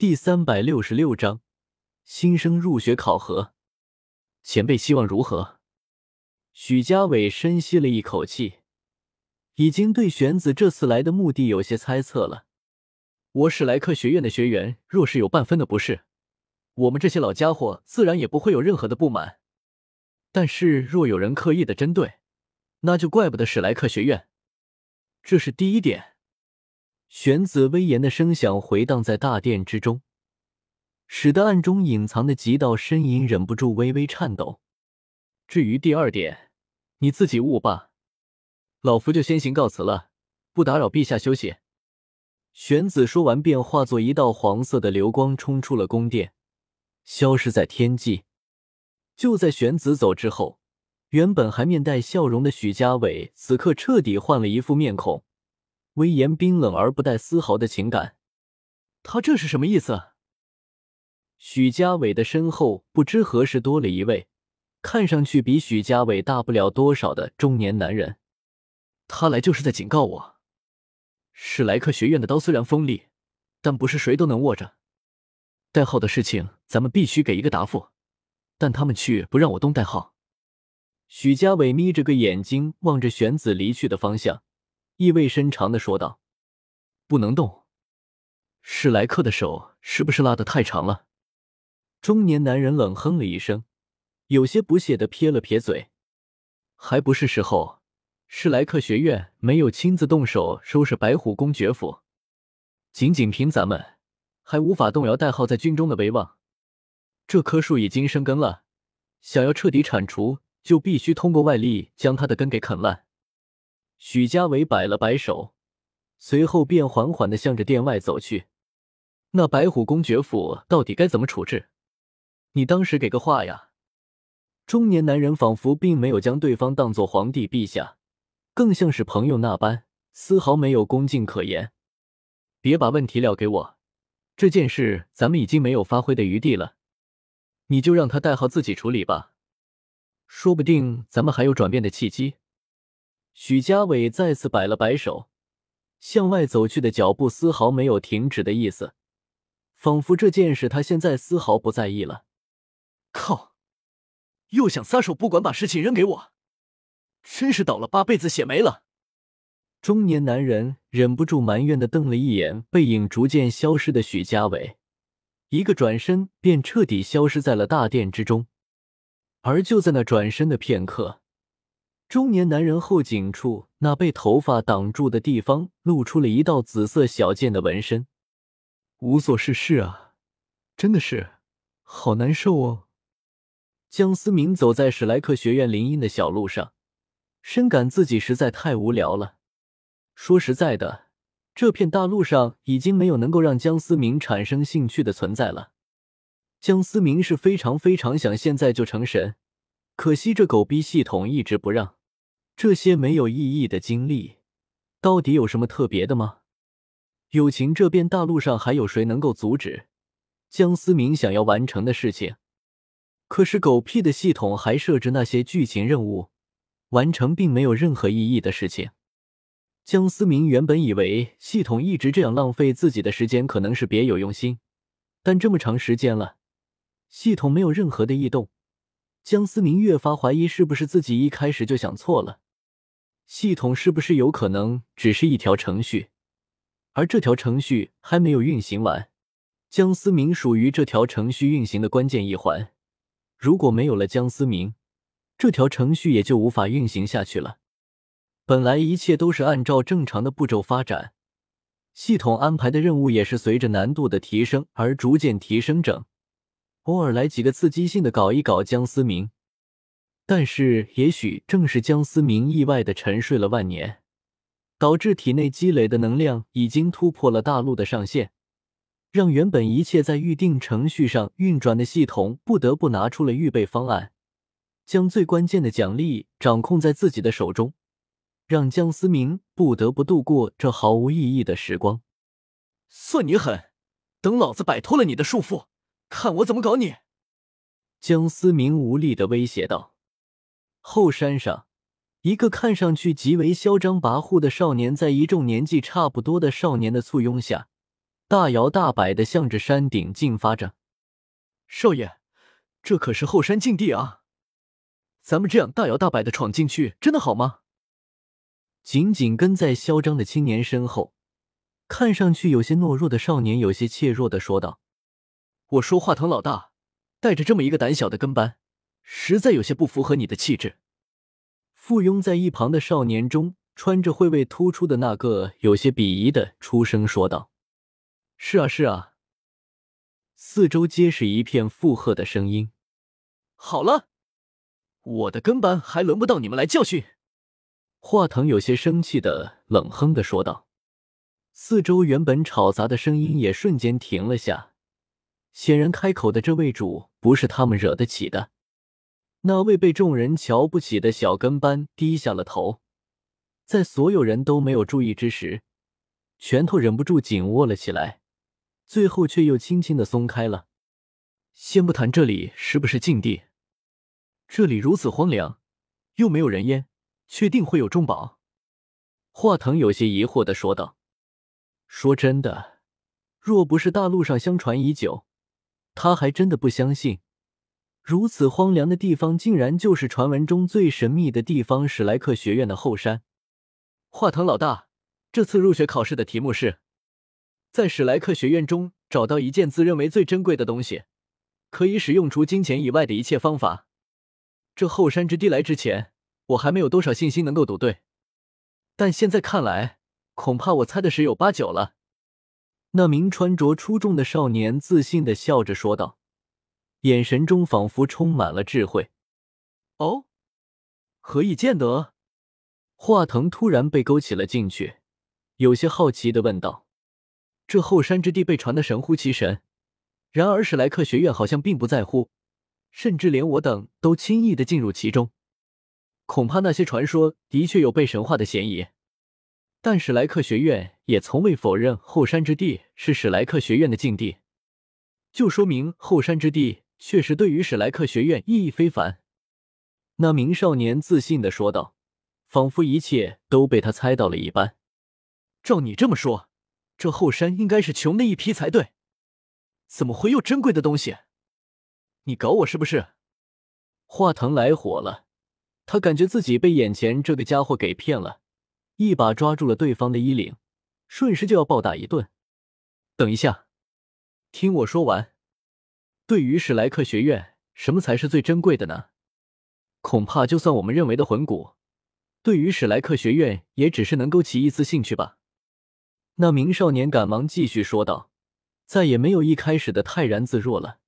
第三百六十六章新生入学考核。前辈希望如何？许家伟深吸了一口气，已经对玄子这次来的目的有些猜测了。我史莱克学院的学员，若是有半分的不是，我们这些老家伙自然也不会有任何的不满。但是若有人刻意的针对，那就怪不得史莱克学院。这是第一点。玄子威严的声响回荡在大殿之中，使得暗中隐藏的几道身影忍不住微微颤抖。至于第二点，你自己悟吧。老夫就先行告辞了，不打扰陛下休息。玄子说完，便化作一道黄色的流光冲出了宫殿，消失在天际。就在玄子走之后，原本还面带笑容的许家伟，此刻彻底换了一副面孔。威严冰冷而不带丝毫的情感，他这是什么意思？许家伟的身后不知何时多了一位，看上去比许家伟大不了多少的中年男人。他来就是在警告我，史莱克学院的刀虽然锋利，但不是谁都能握着。代号的事情咱们必须给一个答复，但他们却不让我动代号。许家伟眯着个眼睛望着玄子离去的方向。意味深长的说道：“不能动。”史莱克的手是不是拉得太长了？中年男人冷哼了一声，有些不屑的撇了撇嘴：“还不是时候。史莱克学院没有亲自动手收拾白虎公爵府，仅仅凭咱们，还无法动摇代号在军中的威望。这棵树已经生根了，想要彻底铲除，就必须通过外力将它的根给啃烂。”许家伟摆了摆手，随后便缓缓的向着殿外走去。那白虎公爵府到底该怎么处置？你当时给个话呀！中年男人仿佛并没有将对方当做皇帝陛下，更像是朋友那般，丝毫没有恭敬可言。别把问题撂给我，这件事咱们已经没有发挥的余地了，你就让他代号自己处理吧，说不定咱们还有转变的契机。许家伟再次摆了摆手，向外走去的脚步丝毫没有停止的意思，仿佛这件事他现在丝毫不在意了。靠！又想撒手不管，把事情扔给我，真是倒了八辈子血霉了！中年男人忍不住埋怨的瞪了一眼背影逐渐消失的许家伟，一个转身便彻底消失在了大殿之中。而就在那转身的片刻。中年男人后颈处那被头发挡住的地方，露出了一道紫色小剑的纹身。无所事事啊，真的是好难受哦。江思明走在史莱克学院林荫的小路上，深感自己实在太无聊了。说实在的，这片大陆上已经没有能够让江思明产生兴趣的存在了。江思明是非常非常想现在就成神，可惜这狗逼系统一直不让。这些没有意义的经历，到底有什么特别的吗？友情这边大陆上还有谁能够阻止江思明想要完成的事情？可是狗屁的系统还设置那些剧情任务，完成并没有任何意义的事情。江思明原本以为系统一直这样浪费自己的时间，可能是别有用心，但这么长时间了，系统没有任何的异动，江思明越发怀疑是不是自己一开始就想错了。系统是不是有可能只是一条程序，而这条程序还没有运行完？江思明属于这条程序运行的关键一环，如果没有了江思明，这条程序也就无法运行下去了。本来一切都是按照正常的步骤发展，系统安排的任务也是随着难度的提升而逐渐提升整，偶尔来几个刺激性的搞一搞江思明。但是，也许正是江思明意外的沉睡了万年，导致体内积累的能量已经突破了大陆的上限，让原本一切在预定程序上运转的系统不得不拿出了预备方案，将最关键的奖励掌控在自己的手中，让江思明不得不度过这毫无意义的时光。算你狠！等老子摆脱了你的束缚，看我怎么搞你！江思明无力的威胁道。后山上，一个看上去极为嚣张跋扈的少年，在一众年纪差不多的少年的簇拥下，大摇大摆的向着山顶进发着。少爷，这可是后山禁地啊！咱们这样大摇大摆的闯进去，真的好吗？紧紧跟在嚣张的青年身后，看上去有些懦弱的少年有些怯弱的说道：“我说华腾老大，带着这么一个胆小的跟班，实在有些不符合你的气质。”附庸在一旁的少年中，穿着会位突出的那个有些鄙夷的出声说道：“是啊，是啊。”四周皆是一片附和的声音。好了，我的跟班还轮不到你们来教训。华腾有些生气的冷哼的说道。四周原本吵杂的声音也瞬间停了下，显然开口的这位主不是他们惹得起的。那位被众人瞧不起的小跟班低下了头，在所有人都没有注意之时，拳头忍不住紧握了起来，最后却又轻轻的松开了。先不谈这里是不是禁地，这里如此荒凉，又没有人烟，确定会有重宝？华腾有些疑惑的说道：“说真的，若不是大陆上相传已久，他还真的不相信。”如此荒凉的地方，竟然就是传闻中最神秘的地方——史莱克学院的后山。华腾老大，这次入学考试的题目是，在史莱克学院中找到一件自认为最珍贵的东西，可以使用除金钱以外的一切方法。这后山之地来之前，我还没有多少信心能够赌对，但现在看来，恐怕我猜的十有八九了。那名穿着出众的少年自信的笑着说道。眼神中仿佛充满了智慧。哦，何以见得？华腾突然被勾起了兴趣，有些好奇的问道：“这后山之地被传的神乎其神，然而史莱克学院好像并不在乎，甚至连我等都轻易的进入其中。恐怕那些传说的确有被神化的嫌疑。但史莱克学院也从未否认后山之地是史莱克学院的禁地，就说明后山之地。”确实，对于史莱克学院意义非凡。那名少年自信的说道，仿佛一切都被他猜到了一般。照你这么说，这后山应该是穷的一批才对。怎么会有珍贵的东西？你搞我是不是？华腾来火了，他感觉自己被眼前这个家伙给骗了，一把抓住了对方的衣领，顺势就要暴打一顿。等一下，听我说完。对于史莱克学院，什么才是最珍贵的呢？恐怕就算我们认为的魂骨，对于史莱克学院也只是能勾起一丝兴趣吧。那名少年赶忙继续说道，再也没有一开始的泰然自若了。